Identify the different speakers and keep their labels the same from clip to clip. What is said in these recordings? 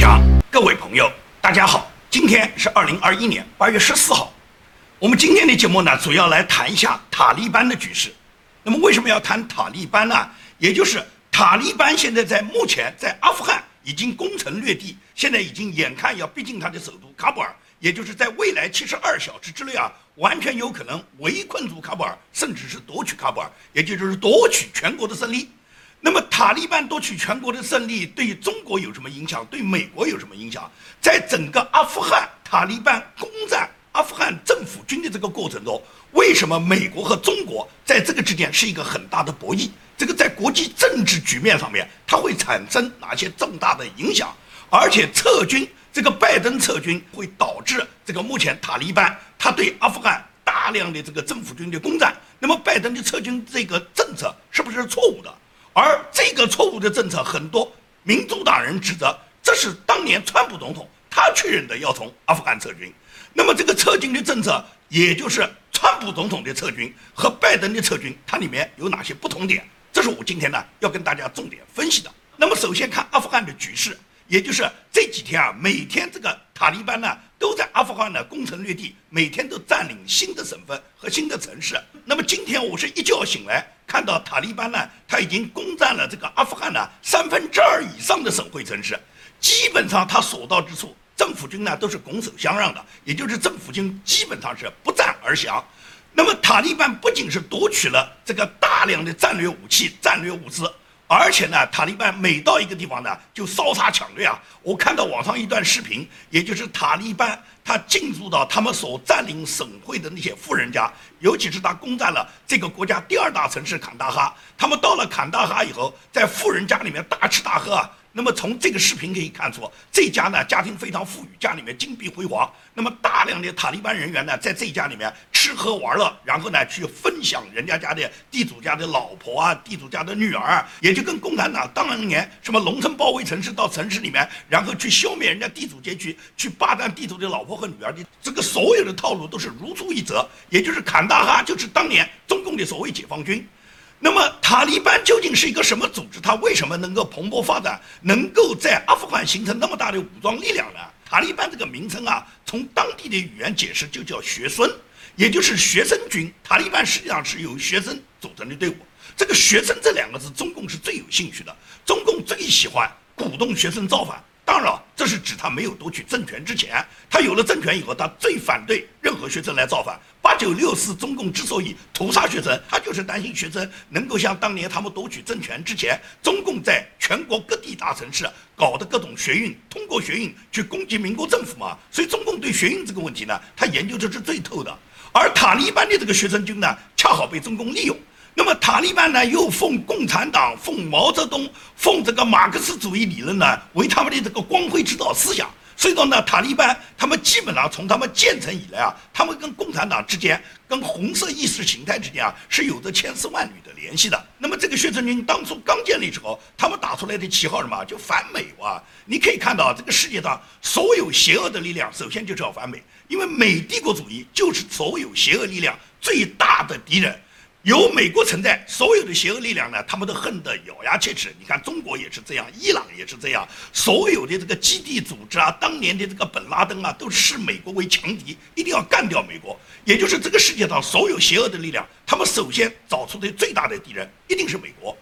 Speaker 1: 强，各位朋友，大家好，今天是二零二一年八月十四号。我们今天的节目呢，主要来谈一下塔利班的局势。那么为什么要谈塔利班呢？也就是塔利班现在在目前在阿富汗已经攻城略地，现在已经眼看要逼近他的首都喀布尔，也就是在未来七十二小时之内啊，完全有可能围困住喀布尔，甚至是夺取喀布尔，也就是夺取全国的胜利。那么塔利班夺取全国的胜利对中国有什么影响？对美国有什么影响？在整个阿富汗塔利班攻占阿富汗政府军的这个过程中，为什么美国和中国在这个之间是一个很大的博弈？这个在国际政治局面上面，它会产生哪些重大的影响？而且撤军，这个拜登撤军会导致这个目前塔利班他对阿富汗大量的这个政府军的攻占。那么拜登的撤军这个政策是不是错误的？而这个错误的政策，很多民主党人指责这是当年川普总统他确认的要从阿富汗撤军。那么这个撤军的政策，也就是川普总统的撤军和拜登的撤军，它里面有哪些不同点？这是我今天呢要跟大家重点分析的。那么首先看阿富汗的局势，也就是这几天啊，每天这个塔利班呢都在阿富汗呢攻城略地，每天都占领新的省份和新的城市。那么今天我是一觉醒来看到塔利班呢，他已经攻占了这个阿富汗呢三分之二以上的省会城市，基本上他所到之处，政府军呢都是拱手相让的，也就是政府军基本上是不战而降。那么塔利班不仅是夺取了这个大量的战略武器、战略物资，而且呢，塔利班每到一个地方呢，就烧杀抢掠啊！我看到网上一段视频，也就是塔利班他进入到他们所占领省会的那些富人家，尤其是他攻占了这个国家第二大城市坎大哈，他们到了坎大哈以后，在富人家里面大吃大喝啊。那么从这个视频可以看出，这家呢家庭非常富裕，家里面金碧辉煌。那么大量的塔利班人员呢，在这家里面吃喝玩乐，然后呢去分享人家家的地主家的老婆啊，地主家的女儿，也就跟共产党当年什么农村包围城市，到城市里面，然后去消灭人家地主阶级，去霸占地主的老婆和女儿的这个所有的套路都是如出一辙。也就是坎大哈就是当年中共的所谓解放军。那么塔利班究竟是一个什么组织？它为什么能够蓬勃发展，能够在阿富汗形成那么大的武装力量呢？塔利班这个名称啊，从当地的语言解释就叫学生，也就是学生军。塔利班实际上是由学生组成的队伍。这个学生这两个字，中共是最有兴趣的，中共最喜欢鼓动学生造反。当然，这是指他没有夺取政权之前，他有了政权以后，他最反对任何学生来造反。八九六四，中共之所以屠杀学生，他就是担心学生能够像当年他们夺取政权之前，中共在全国各地大城市搞的各种学运，通过学运去攻击民国政府嘛。所以中共对学运这个问题呢，他研究的是最透的。而塔利班的这个学生军呢，恰好被中共利用。那么塔利班呢，又奉共产党、奉毛泽东、奉这个马克思主义理论呢，为他们的这个光辉指导思想。所以说呢，塔利班他们基本上从他们建成以来啊，他们跟共产党之间、跟红色意识形态之间啊，是有着千丝万缕的联系的。那么这个学生军当初刚建立之后，他们打出来的旗号什么？就反美哇！你可以看到，这个世界上所有邪恶的力量，首先就是要反美，因为美帝国主义就是所有邪恶力量最大的敌人。有美国存在，所有的邪恶力量呢，他们都恨得咬牙切齿。你看，中国也是这样，伊朗也是这样，所有的这个基地组织啊，当年的这个本拉登啊，都视美国为强敌，一定要干掉美国。也就是这个世界上所有邪恶的力量，他们首先找出的最大的敌人一定是美国。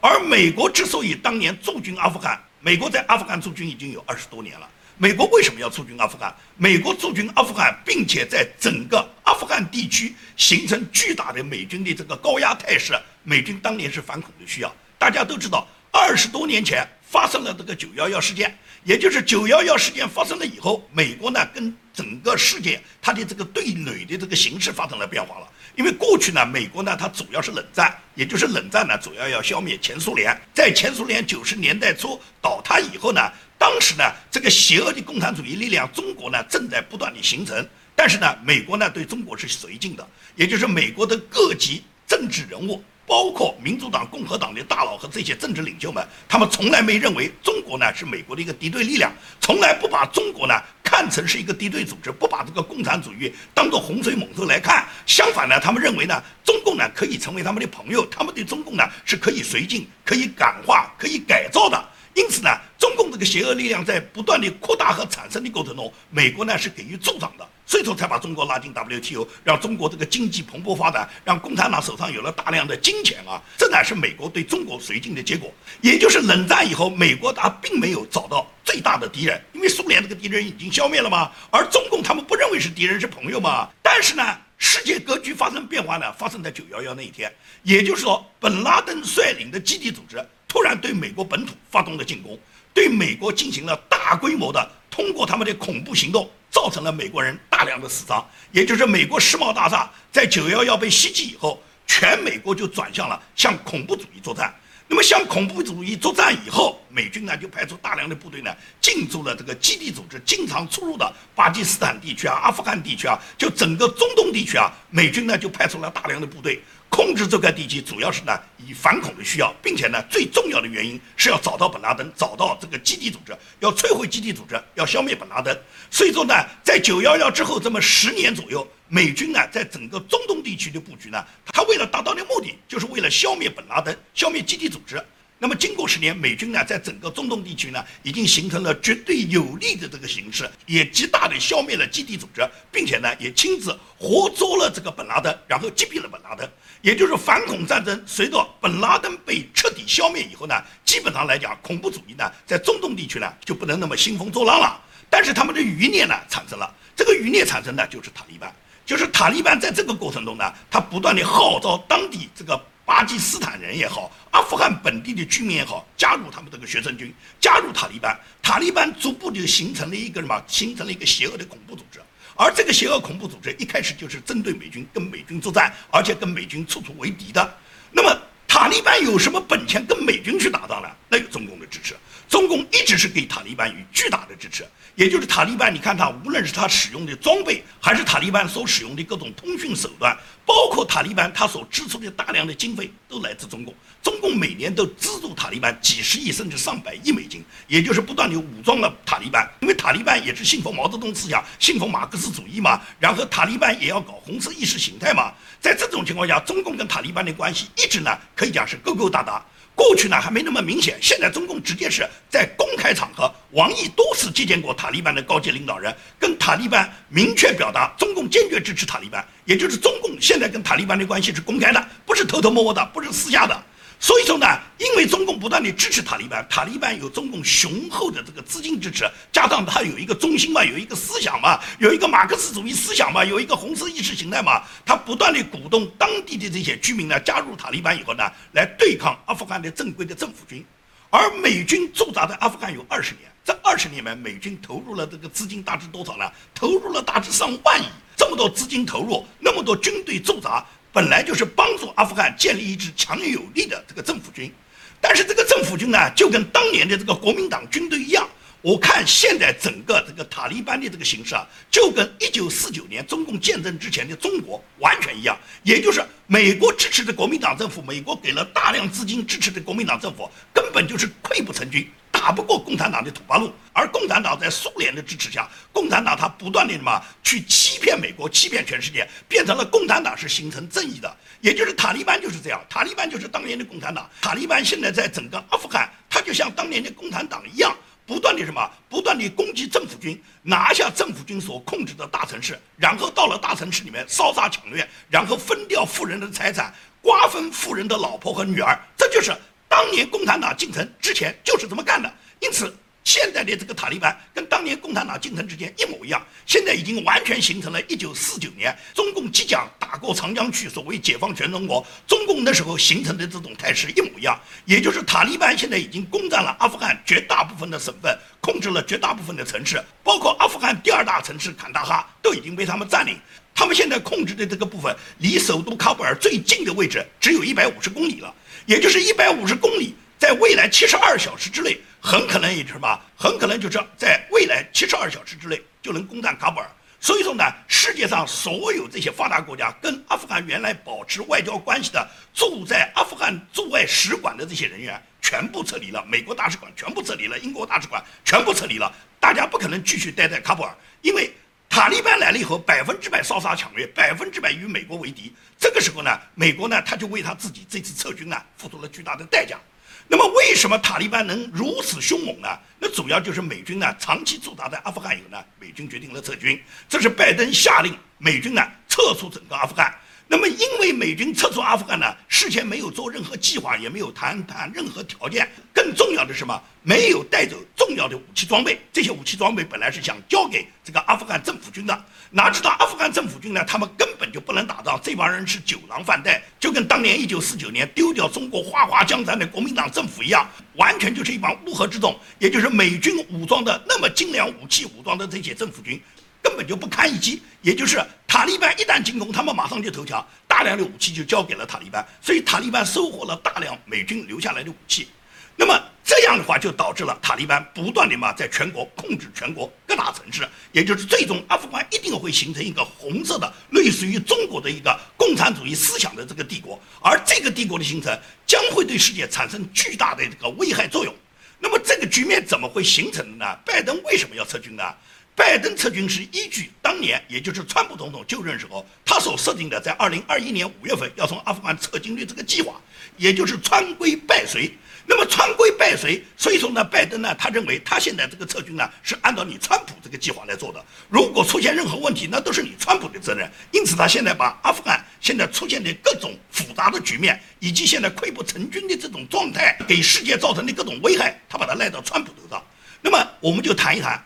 Speaker 1: 而美国之所以当年驻军阿富汗，美国在阿富汗驻军已经有二十多年了。美国为什么要驻军阿富汗？美国驻军阿富汗，并且在整个阿富汗地区形成巨大的美军的这个高压态势。美军当年是反恐的需要。大家都知道，二十多年前发生了这个九幺幺事件，也就是九幺幺事件发生了以后，美国呢跟整个世界它的这个对垒的这个形势发生了变化了。因为过去呢，美国呢它主要是冷战，也就是冷战呢主要要消灭前苏联。在前苏联九十年代初倒塌以后呢。当时呢，这个邪恶的共产主义力量，中国呢正在不断的形成。但是呢，美国呢对中国是绥靖的，也就是美国的各级政治人物，包括民主党、共和党的大佬和这些政治领袖们，他们从来没认为中国呢是美国的一个敌对力量，从来不把中国呢看成是一个敌对组织，不把这个共产主义当做洪水猛兽来看。相反呢，他们认为呢，中共呢可以成为他们的朋友，他们对中共呢是可以绥靖、可以感化、可以改造的。因此呢，中共这个邪恶力量在不断的扩大和产生的过程中，美国呢是给予助长的，所以说才把中国拉进 WTO，让中国这个经济蓬勃发展，让共产党手上有了大量的金钱啊，这乃是美国对中国绥靖的结果。也就是冷战以后，美国它并没有找到最大的敌人，因为苏联这个敌人已经消灭了嘛，而中共他们不认为是敌人是朋友嘛。但是呢，世界格局发生变化呢，发生在九幺幺那一天，也就是说，本拉登率领的基地组织。突然对美国本土发动了进攻，对美国进行了大规模的通过他们的恐怖行动，造成了美国人大量的死伤。也就是美国世贸大厦在九幺幺被袭击以后，全美国就转向了向恐怖主义作战。那么向恐怖主义作战以后，美军呢就派出大量的部队呢进驻了这个基地组织经常出入的巴基斯坦地区啊、阿富汗地区啊，就整个中东地区啊，美军呢就派出了大量的部队。控制这块地区主要是呢以反恐的需要，并且呢最重要的原因是要找到本拉登，找到这个基地组织，要摧毁基地组织，要消灭本拉登。所以说呢，在九幺幺之后这么十年左右，美军呢在整个中东地区的布局呢，他为了达到的目的，就是为了消灭本拉登，消灭基地组织。那么经过十年，美军呢在整个中东地区呢，已经形成了绝对有利的这个形势，也极大的消灭了基地组织，并且呢也亲自活捉了这个本拉登，然后击毙了本拉登。也就是反恐战争，随着本拉登被彻底消灭以后呢，基本上来讲，恐怖主义呢在中东地区呢就不能那么兴风作浪了。但是他们的余孽呢产生了，这个余孽产生的就是塔利班，就是塔利班在这个过程中呢，他不断的号召当地这个。巴基斯坦人也好，阿富汗本地的居民也好，加入他们这个学生军，加入塔利班。塔利班逐步就形成了一个什么？形成了一个邪恶的恐怖组织。而这个邪恶恐怖组织一开始就是针对美军，跟美军作战，而且跟美军处处为敌的。那么塔利班有什么本钱跟美军去打仗呢？那有中共的支持。中共一直是给塔利班以巨大的支持。也就是塔利班，你看他无论是他使用的装备，还是塔利班所使用的各种通讯手段，包括塔利班他所支出的大量的经费，都来自中共。中共每年都资助塔利班几十亿甚至上百亿美金，也就是不断的武装了塔利班。因为塔利班也是信奉毛泽东思想，信奉马克思主义嘛，然后塔利班也要搞红色意识形态嘛。在这种情况下，中共跟塔利班的关系一直呢，可以讲是勾勾搭搭。过去呢还没那么明显，现在中共直接是在公开场合，王毅多次接见过塔利班的高级领导人，跟塔利班明确表达中共坚决支持塔利班，也就是中共现在跟塔利班的关系是公开的，不是偷偷摸摸的，不是私下的。所以说呢，因为中共不断的支持塔利班，塔利班有中共雄厚的这个资金支持，加上他有一个中心嘛，有一个思想嘛，有一个马克思主义思想嘛，有一个红色意识形态嘛，他不断的鼓动当地的这些居民呢加入塔利班以后呢，来对抗阿富汗的正规的政府军。而美军驻扎在阿富汗有二十年，这二十年来，美军投入了这个资金大致多少呢？投入了大致上万亿，这么多资金投入，那么多军队驻扎。本来就是帮助阿富汗建立一支强有力的这个政府军，但是这个政府军呢，就跟当年的这个国民党军队一样。我看现在整个这个塔利班的这个形势啊，就跟一九四九年中共建政之前的中国完全一样，也就是美国支持的国民党政府，美国给了大量资金支持的国民党政府，根本就是溃不成军。打不过共产党的土八路，而共产党在苏联的支持下，共产党他不断的什么去欺骗美国，欺骗全世界，变成了共产党是形成正义的，也就是塔利班就是这样，塔利班就是当年的共产党，塔利班现在在整个阿富汗，他就像当年的共产党一样，不断的什么，不断的攻击政府军，拿下政府军所控制的大城市，然后到了大城市里面烧杀抢掠，然后分掉富人的财产，瓜分富人的老婆和女儿，这就是。当年共产党进城之前就是这么干的，因此现在的这个塔利班跟当年共产党进城之前一模一样，现在已经完全形成了一九四九年中共即将打过长江去，所谓解放全中国，中共那时候形成的这种态势一模一样，也就是塔利班现在已经攻占了阿富汗绝大部分的省份，控制了绝大部分的城市，包括阿富汗第二大城市坎大哈都已经被他们占领，他们现在控制的这个部分离首都喀布尔最近的位置只有一百五十公里了。也就是一百五十公里，在未来七十二小时之内，很可能也是什么？很可能就是在未来七十二小时之内就能攻占喀布尔。所以说呢，世界上所有这些发达国家跟阿富汗原来保持外交关系的驻在阿富汗驻外使馆的这些人员全部撤离了，美国大使馆全部撤离了，英国大使馆全部撤离了，大家不可能继续待在喀布尔，因为。塔利班来了以后，百分之百烧杀抢掠，百分之百与美国为敌。这个时候呢，美国呢，他就为他自己这次撤军呢，付出了巨大的代价。那么为什么塔利班能如此凶猛呢？那主要就是美军呢长期驻扎在阿富汗以后呢，美军决定了撤军，这是拜登下令美军呢撤出整个阿富汗。那么，因为美军撤出阿富汗呢，事前没有做任何计划，也没有谈谈任何条件。更重要的是什么？没有带走重要的武器装备。这些武器装备本来是想交给这个阿富汗政府军的，哪知道阿富汗政府军呢？他们根本就不能打仗，这帮人是酒囊饭袋，就跟当年一九四九年丢掉中国花花江山的国民党政府一样，完全就是一帮乌合之众。也就是美军武装的那么精良武器武装的这些政府军。根本就不堪一击，也就是塔利班一旦进攻，他们马上就投降，大量的武器就交给了塔利班，所以塔利班收获了大量美军留下来的武器。那么这样的话，就导致了塔利班不断的嘛，在全国控制全国各大城市，也就是最终阿富汗一定会形成一个红色的，类似于中国的一个共产主义思想的这个帝国，而这个帝国的形成将会对世界产生巨大的这个危害作用。那么这个局面怎么会形成的呢？拜登为什么要撤军呢？拜登撤军是依据当年，也就是川普总统就任时候，他所设定的在二零二一年五月份要从阿富汗撤军的这个计划，也就是川规败随。那么川规败随，所以说呢，拜登呢，他认为他现在这个撤军呢是按照你川普这个计划来做的。如果出现任何问题，那都是你川普的责任。因此，他现在把阿富汗现在出现的各种复杂的局面，以及现在溃不成军的这种状态，给世界造成的各种危害，他把它赖到川普头上。那么，我们就谈一谈。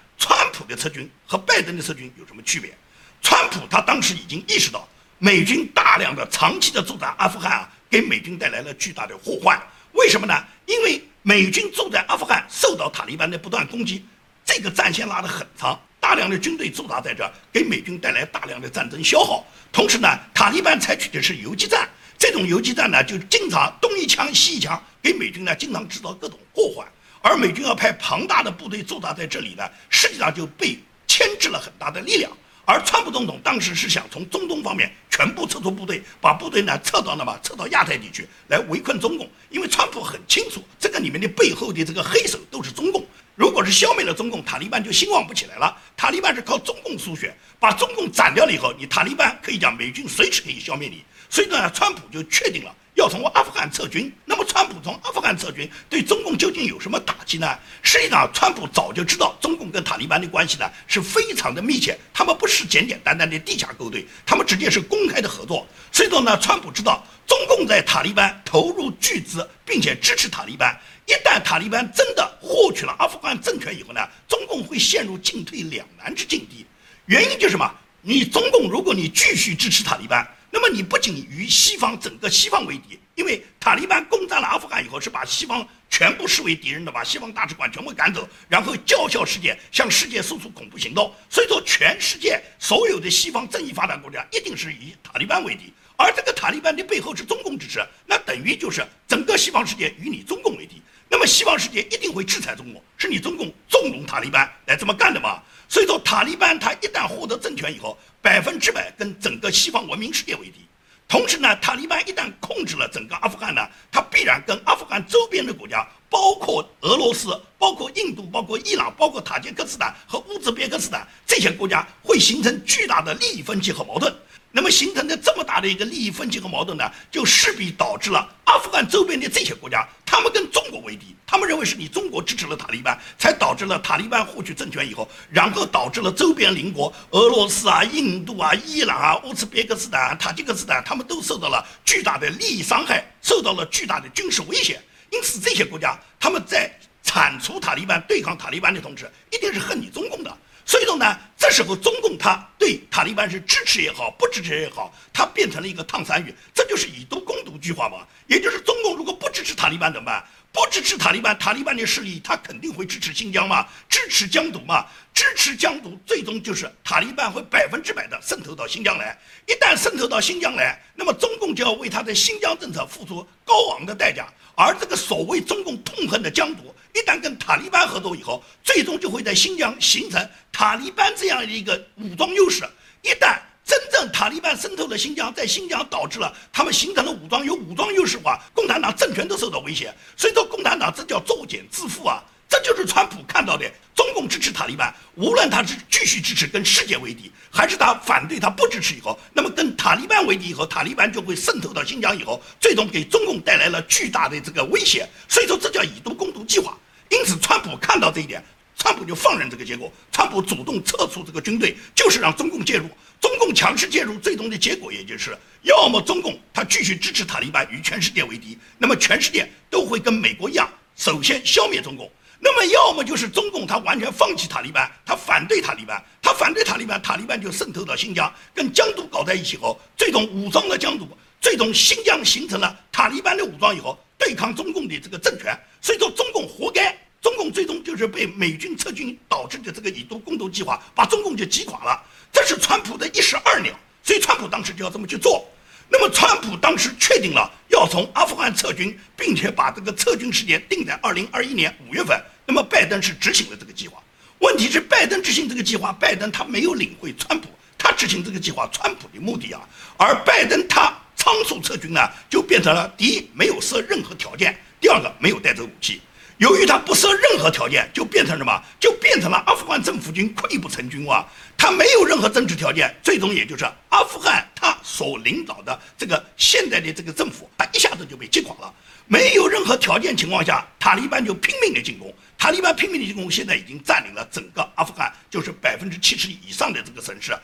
Speaker 1: 的撤军和拜登的撤军有什么区别？川普他当时已经意识到，美军大量的长期的驻扎阿富汗啊，给美军带来了巨大的祸患。为什么呢？因为美军驻在阿富汗，受到塔利班的不断攻击，这个战线拉得很长，大量的军队驻扎在这儿，给美军带来大量的战争消耗。同时呢，塔利班采取的是游击战，这种游击战呢，就经常东一枪西一枪，给美军呢经常制造各种祸患。而美军要派庞大的部队驻扎在这里呢，实际上就被牵制了很大的力量。而川普总统当时是想从中东方面全部撤出部队，把部队呢撤到那么撤到亚太地区来围困中共。因为川普很清楚，这个里面的背后的这个黑手都是中共。如果是消灭了中共，塔利班就兴旺不起来了。塔利班是靠中共输血，把中共斩掉了以后，你塔利班可以讲美军随时可以消灭你。所以呢，川普就确定了。要从阿富汗撤军，么川普从阿富汗撤军对中共究竟有什么打击呢？实际上，川普早就知道中共跟塔利班的关系呢是非常的密切，他们不是简简单单的地下勾兑，他们直接是公开的合作。所以说呢，川普知道中共在塔利班投入巨资，并且支持塔利班。一旦塔利班真的获取了阿富汗政权以后呢，中共会陷入进退两难之境地。原因就是什么？你中共如果你继续支持塔利班。那么你不仅与西方整个西方为敌，因为塔利班攻占了阿富汗以后，是把西方全部视为敌人的，把西方大使馆全部赶走，然后叫嚣世界，向世界输出恐怖行动。所以说，全世界所有的西方正义发展国家一定是以塔利班为敌，而这个塔利班的背后是中共支持，那等于就是整个西方世界与你中共为敌。那么西方世界一定会制裁中国，是你中共纵容塔利班来这么干的嘛？所以说，塔利班他一旦获得政权以后，百分之百跟整个西方文明世界为敌。同时呢，塔利班一旦控制了整个阿富汗呢，他必然跟阿富汗周边的国家，包括俄罗斯、包括印度、包括伊朗、包括塔吉克斯坦和乌兹别克斯坦这些国家，会形成巨大的利益分歧和矛盾。那么形成的这么大的一个利益分歧和矛盾呢，就势必导致了阿富汗周边的这些国家，他们跟中国为敌，他们认为是你中国支持了塔利班，才导致了塔利班获取政权以后，然后导致了周边邻国俄罗斯啊、印度啊、伊朗啊、乌兹别克斯坦、塔吉克斯坦，他们都受到了巨大的利益伤害，受到了巨大的军事威胁。因此，这些国家他们在铲除塔利班、对抗塔利班的同时，一定是恨你中共的。所以说呢，这时候中共他对塔利班是支持也好，不支持也好，它变成了一个烫山芋，这就是以毒攻毒计划嘛。也就是中共如果不支持塔利班怎么办？不支持塔利班，塔利班的势力他肯定会支持新疆嘛，支持疆独嘛，支持疆独，最终就是塔利班会百分之百的渗透到新疆来。一旦渗透到新疆来，那么中共就要为他的新疆政策付出高昂的代价。而这个所谓中共痛恨的疆独。一旦跟塔利班合作以后，最终就会在新疆形成塔利班这样的一个武装优势。一旦真正塔利班渗透了新疆，在新疆导致了他们形成了武装有武装优势的话，共产党政权都受到威胁。所以说，共产党这叫作茧自缚啊！这就是川普看到的。中共支持塔利班，无论他是继续支持跟世界为敌，还是他反对他不支持以后，那么跟塔利班为敌以后，塔利班就会渗透到新疆以后，最终给中共带来了巨大的这个威胁。所以说，这叫以毒攻毒计划。因此，川普看到这一点，川普就放任这个结果，川普主动撤出这个军队，就是让中共介入。中共强势介入，最终的结果也就是，要么中共他继续支持塔利班与全世界为敌，那么全世界都会跟美国一样，首先消灭中共。那么，要么就是中共他完全放弃塔利班，他反对塔利班，他反对塔利班，塔利班就渗透到新疆，跟疆独搞在一起后，最终武装了疆独，最终新疆形成了塔利班的武装以后，对抗中共的这个政权。所以说，中共活该，中共最终就是被美军撤军导致的这个以毒攻毒计划，把中共就击垮了。这是川普的一石二鸟，所以川普当时就要这么去做。那么，川普当时确定了要从阿富汗撤军，并且把这个撤军时间定在二零二一年五月份。那么，拜登是执行了这个计划。问题是，拜登执行这个计划，拜登他没有领会川普他执行这个计划川普的目的啊。而拜登他仓促撤军呢，就变成了第一没有设任何条件，第二个没有带走武器。由于他不设任何条件，就变成什么？就变成了阿富汗政府军溃不成军啊！他没有任何政治条件，最终也就是阿富汗他所领导的这个现在的这个政府，他一下子就被击垮了。没有任何条件情况下，塔利班就拼命的进攻。塔利班拼命的进攻，现在已经占领了整个阿富汗，就是百分之七十以上的这个城市。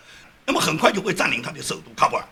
Speaker 1: 那么很快就会占领他的首都喀布尔。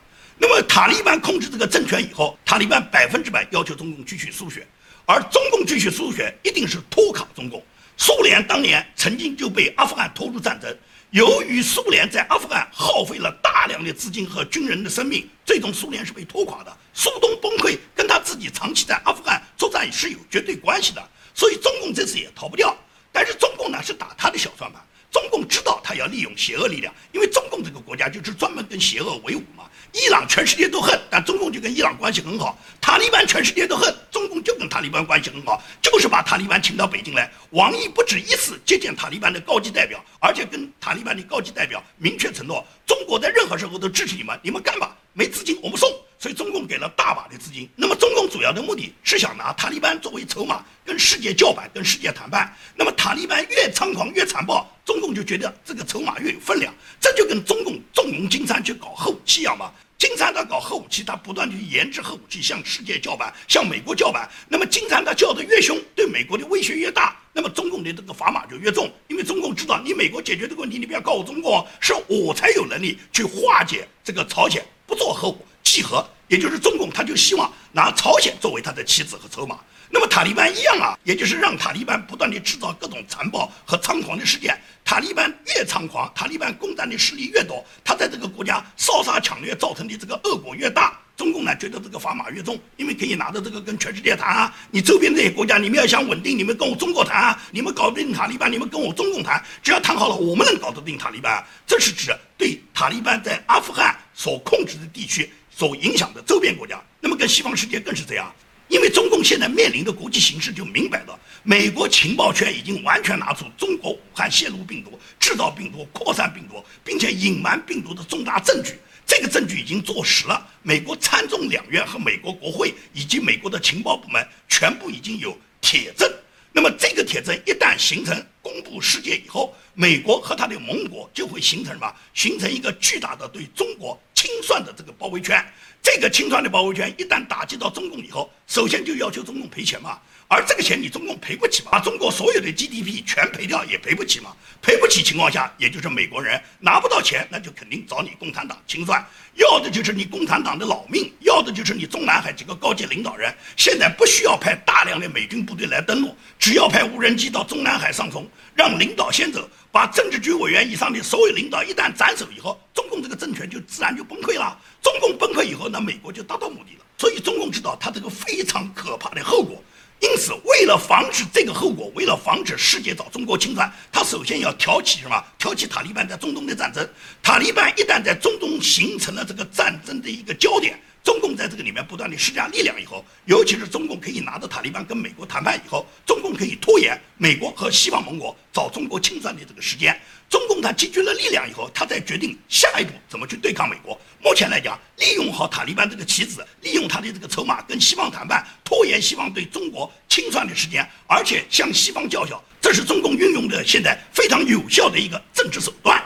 Speaker 1: 那么塔利班控制这个政权以后，塔利班百分之百要求中共继续输血。而中共继续输血，一定是拖垮中共。苏联当年曾经就被阿富汗拖入战争，由于苏联在阿富汗耗费了大量的资金和军人的生命，最终苏联是被拖垮的。苏东崩溃跟他自己长期在阿富汗作战是有绝对关系的，所以中共这次也逃不掉。但是中共呢是打他的小算盘，中共知道他要利用邪恶力量，因为中共这个国家就是专门跟邪恶为伍嘛。伊朗全世界都恨，但中共就跟伊朗关系很好。塔利班全世界都恨，中共就跟塔利班关系很好，就是把塔利班请到北京来。王毅不止一次接见塔利班的高级代表，而且跟塔利班的高级代表明确承诺，中国在任何时候都支持你们，你们干吧，没资金我们送。所以中共给了大把的资金。那么中共主要的目的是想拿塔利班作为筹码，跟世界叫板，跟世界谈判。那么塔利班越猖狂越残暴，中共就觉得这个筹码越有分量。这就跟中共纵容金山去搞核武器一样嘛。金山他搞核武器，他不断去研制核武器，向世界叫板，向美国叫板。那么金山他叫的越凶，对美国的威胁越大，那么中共的这个砝码就越重。因为中共知道，你美国解决这个问题，你不要告我中共，是我才有能力去化解这个朝鲜不做核武契合，也就是中共他就希望拿朝鲜作为他的棋子和筹码。那么塔利班一样啊，也就是让塔利班不断地制造各种残暴和猖狂的事件。塔利班越猖狂，塔利班攻占的势力越多，他在这个国家烧杀抢掠造成的这个恶果越大。中共呢觉得这个砝码越重，因为可以拿着这个跟全世界谈啊。你周边这些国家，你们要想稳定，你们跟我中国谈啊。你们搞定塔利班，你们跟我中共谈。只要谈好了，我们能搞得定塔利班。这是指对塔利班在阿富汗所控制的地区所影响的周边国家。那么跟西方世界更是这样。因为中共现在面临的国际形势就明摆了，美国情报圈已经完全拿出中国武汉泄露病毒、制造病毒、扩散病毒，并且隐瞒病毒的重大证据。这个证据已经坐实了，美国参众两院和美国国会以及美国的情报部门全部已经有铁证。那么这个铁证一旦形成、公布世界以后，美国和他的盟国就会形成什么？形成一个巨大的对中国清算的这个包围圈。这个清算的包围圈一旦打击到中共以后，首先就要求中共赔钱嘛，而这个钱你中共赔不起嘛，把中国所有的 GDP 全赔掉也赔不起嘛，赔不起情况下，也就是美国人拿不到钱，那就肯定找你共产党清算，要的就是你共产党的老命，要的就是你中南海几个高级领导人。现在不需要派大量的美军部队来登陆，只要派无人机到中南海上空，让领导先走，把政治局委员以上的所有领导一旦斩首以后，中共这个政权就自然就崩溃了。中共崩溃以后，那美国就达到目的了。所以中共知道它这个非常可怕的后果，因此为了防止这个后果，为了防止世界找中国清算，他首先要挑起什么？挑起塔利班在中东的战争。塔利班一旦在中东形成了这个战争的一个焦点，中共在这个里面不断的施加力量以后，尤其是中共可以拿着塔利班跟美国谈判以后，中共可以拖延美国和西方盟国找中国清算的这个时间。中共他集聚了力量以后，他再决定下一步怎么去对抗美国。目前来讲，利用好塔利班这个棋子，利用他的这个筹码跟西方谈判，拖延西方对中国清算的时间，而且向西方叫嚣，这是中共运用的现在非常有效的一个政治手段。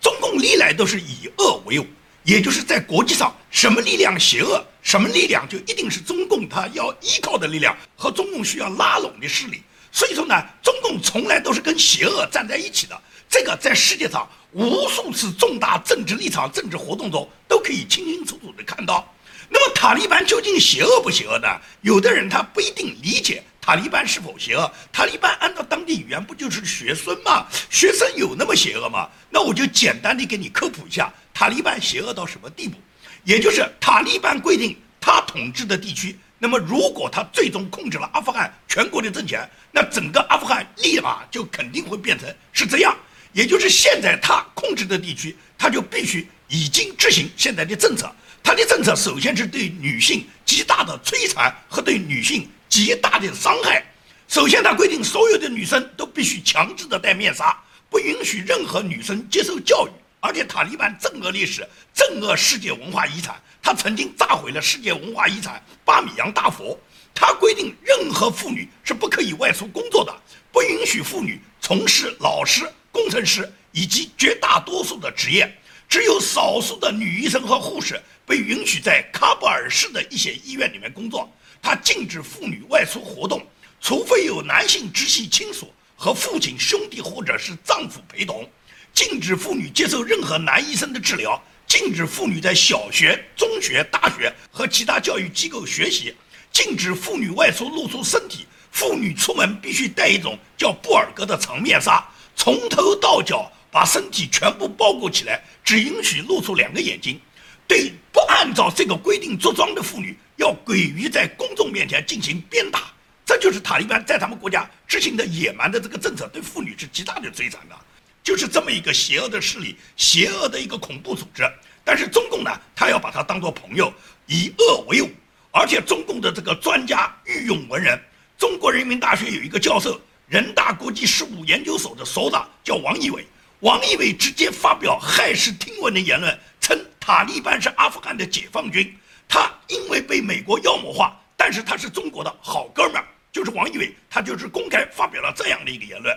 Speaker 1: 中共历来都是以恶为伍。也就是在国际上，什么力量邪恶，什么力量就一定是中共他要依靠的力量和中共需要拉拢的势力。所以说呢，中共从来都是跟邪恶站在一起的。这个在世界上无数次重大政治立场、政治活动中都可以清清楚楚地看到。那么塔利班究竟邪恶不邪恶呢？有的人他不一定理解塔利班是否邪恶。塔利班按照当地语言不就是学生吗？学生有那么邪恶吗？那我就简单的给你科普一下。塔利班邪恶到什么地步？也就是塔利班规定，他统治的地区，那么如果他最终控制了阿富汗全国的政权，那整个阿富汗立马就肯定会变成是这样。也就是现在他控制的地区，他就必须已经执行现在的政策。他的政策首先是对女性极大的摧残和对女性极大的伤害。首先，他规定所有的女生都必须强制的戴面纱，不允许任何女生接受教育。而且塔利班憎恶历史，憎恶世界文化遗产。他曾经炸毁了世界文化遗产巴米扬大佛。他规定，任何妇女是不可以外出工作的，不允许妇女从事老师、工程师以及绝大多数的职业。只有少数的女医生和护士被允许在喀布尔市的一些医院里面工作。他禁止妇女外出活动，除非有男性直系亲属和父亲、兄弟或者是丈夫陪同。禁止妇女接受任何男医生的治疗，禁止妇女在小学、中学、大学和其他教育机构学习，禁止妇女外出露出身体。妇女出门必须戴一种叫布尔格的长面纱，从头到脚把身体全部包裹起来，只允许露出两个眼睛。对不按照这个规定着装的妇女，要鬼于在公众面前进行鞭打。这就是塔利班在他们国家执行的野蛮的这个政策，对妇女是极大的摧残的。就是这么一个邪恶的势力，邪恶的一个恐怖组织。但是中共呢，他要把它当做朋友，以恶为伍。而且中共的这个专家御用文人，中国人民大学有一个教授，人大国际事务研究所的所长叫王义伟。王义伟直接发表骇世听闻的言论，称塔利班是阿富汗的解放军。他因为被美国妖魔化，但是他是中国的好哥们儿，就是王义伟，他就是公开发表了这样的一个言论。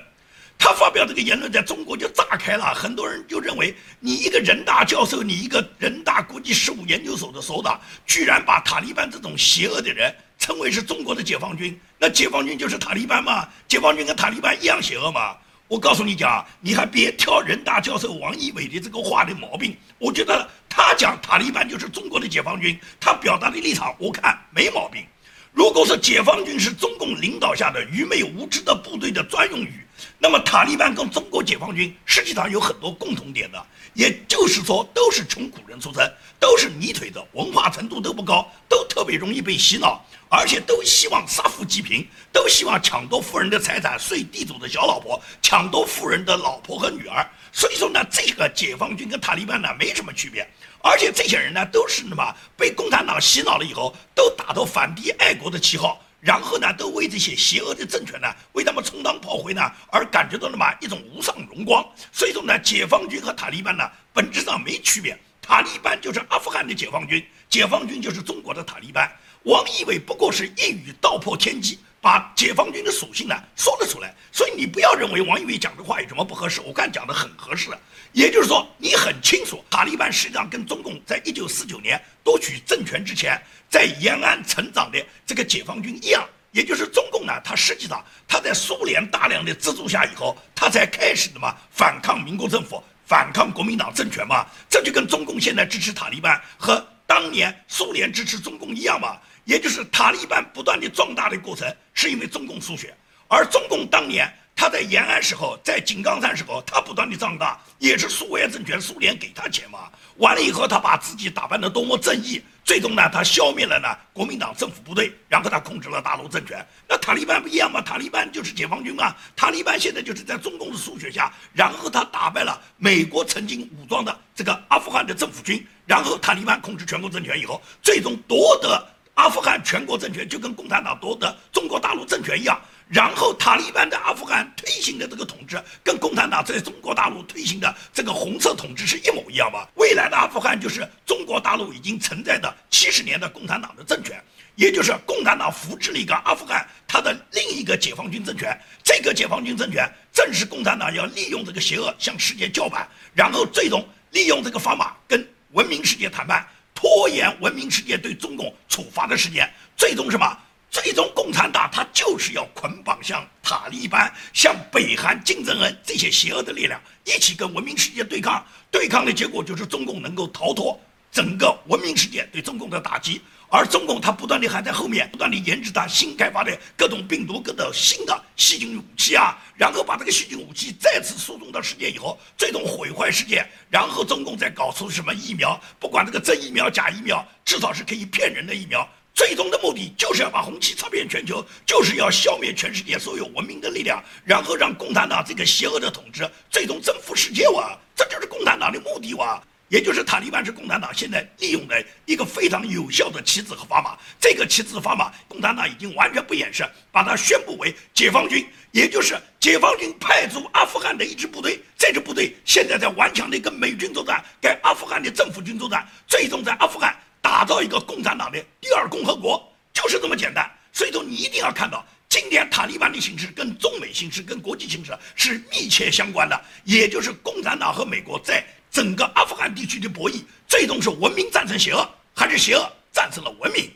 Speaker 1: 他发表这个言论，在中国就炸开了，很多人就认为你一个人大教授，你一个人大国际事务研究所的所长，居然把塔利班这种邪恶的人称为是中国的解放军，那解放军就是塔利班吗？解放军跟塔利班一样邪恶吗？我告诉你讲，你还别挑人大教授王一伟的这个话的毛病，我觉得他讲塔利班就是中国的解放军，他表达的立场我看没毛病。如果说解放军是中共领导下的愚昧无知的部队的专用语，那么塔利班跟中国解放军实际上有很多共同点的，也就是说都是穷苦人出身，都是泥腿子，文化程度都不高，都特别容易被洗脑，而且都希望杀富济贫，都希望抢夺富人的财产，睡地主的小老婆，抢夺富人的老婆和女儿。所以说呢，这个解放军跟塔利班呢没什么区别。而且这些人呢，都是什么被共产党洗脑了以后，都打着反帝爱国的旗号，然后呢，都为这些邪恶的政权呢，为他们充当炮灰呢，而感觉到了嘛一种无上荣光。所以说呢，解放军和塔利班呢，本质上没区别。塔利班就是阿富汗的解放军，解放军就是中国的塔利班。王毅伟不过是一语道破天机。把解放军的属性呢说了出来，所以你不要认为王毅伟讲的话有什么不合适，我看讲的很合适。也就是说，你很清楚，塔利班实际上跟中共在一九四九年夺取政权之前，在延安成长的这个解放军一样。也就是中共呢，它实际上它在苏联大量的资助下以后，它才开始的嘛反抗民国政府，反抗国民党政权嘛。这就跟中共现在支持塔利班和当年苏联支持中共一样嘛。也就是塔利班不断的壮大的过程，是因为中共输血，而中共当年他在延安时候，在井冈山时候，他不断的壮大，也是苏维埃政权、苏联给他钱嘛。完了以后，他把自己打扮的多么正义，最终呢，他消灭了呢国民党政府部队，然后他控制了大陆政权。那塔利班不一样吗？塔利班就是解放军嘛。塔利班现在就是在中共的输血下，然后他打败了美国曾经武装的这个阿富汗的政府军，然后塔利班控制全国政权以后，最终夺得阿富汗全国政权，就跟共产党夺得中国大陆政权一样。然后塔利班的阿富汗推行的这个统治，跟共产党在中国大陆推行的这个红色统治是一模一样吧？未来的阿富汗就是中国大陆已经存在的七十年的共产党的政权，也就是共产党扶植了一个阿富汗它的另一个解放军政权。这个解放军政权正是共产党要利用这个邪恶向世界叫板，然后最终利用这个方法跟文明世界谈判，拖延文明世界对中共处罚的时间，最终什么？最终，共产党他就是要捆绑像塔利班、像北韩金正恩这些邪恶的力量一起跟文明世界对抗。对抗的结果就是中共能够逃脱整个文明世界对中共的打击，而中共他不断地还在后面不断地研制他新开发的各种病毒、各种新的细菌武器啊，然后把这个细菌武器再次输送到世界以后，最终毁坏世界。然后中共再搞出什么疫苗，不管这个真疫苗、假疫苗，至少是可以骗人的疫苗。最终的目的就是要把红旗插遍全球，就是要消灭全世界所有文明的力量，然后让共产党这个邪恶的统治最终征服世界哇！这就是共产党的目的哇！也就是塔利班是共产党现在利用的一个非常有效的棋子和砝码。这个棋子砝码，共产党已经完全不掩饰，把它宣布为解放军，也就是解放军派驻阿富汗的一支部队。这支部队现在在顽强的跟美军作战，跟阿富汗的政府军作战，最终在阿富汗。打造一个共产党的第二共和国就是这么简单，所以说你一定要看到，今天塔利班的形势跟中美形势、跟国际形势是密切相关的，也就是共产党和美国在整个阿富汗地区的博弈，最终是文明战胜邪恶，还是邪恶战胜了文明？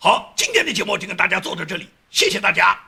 Speaker 1: 好，今天的节目就跟大家做到这里，谢谢大家。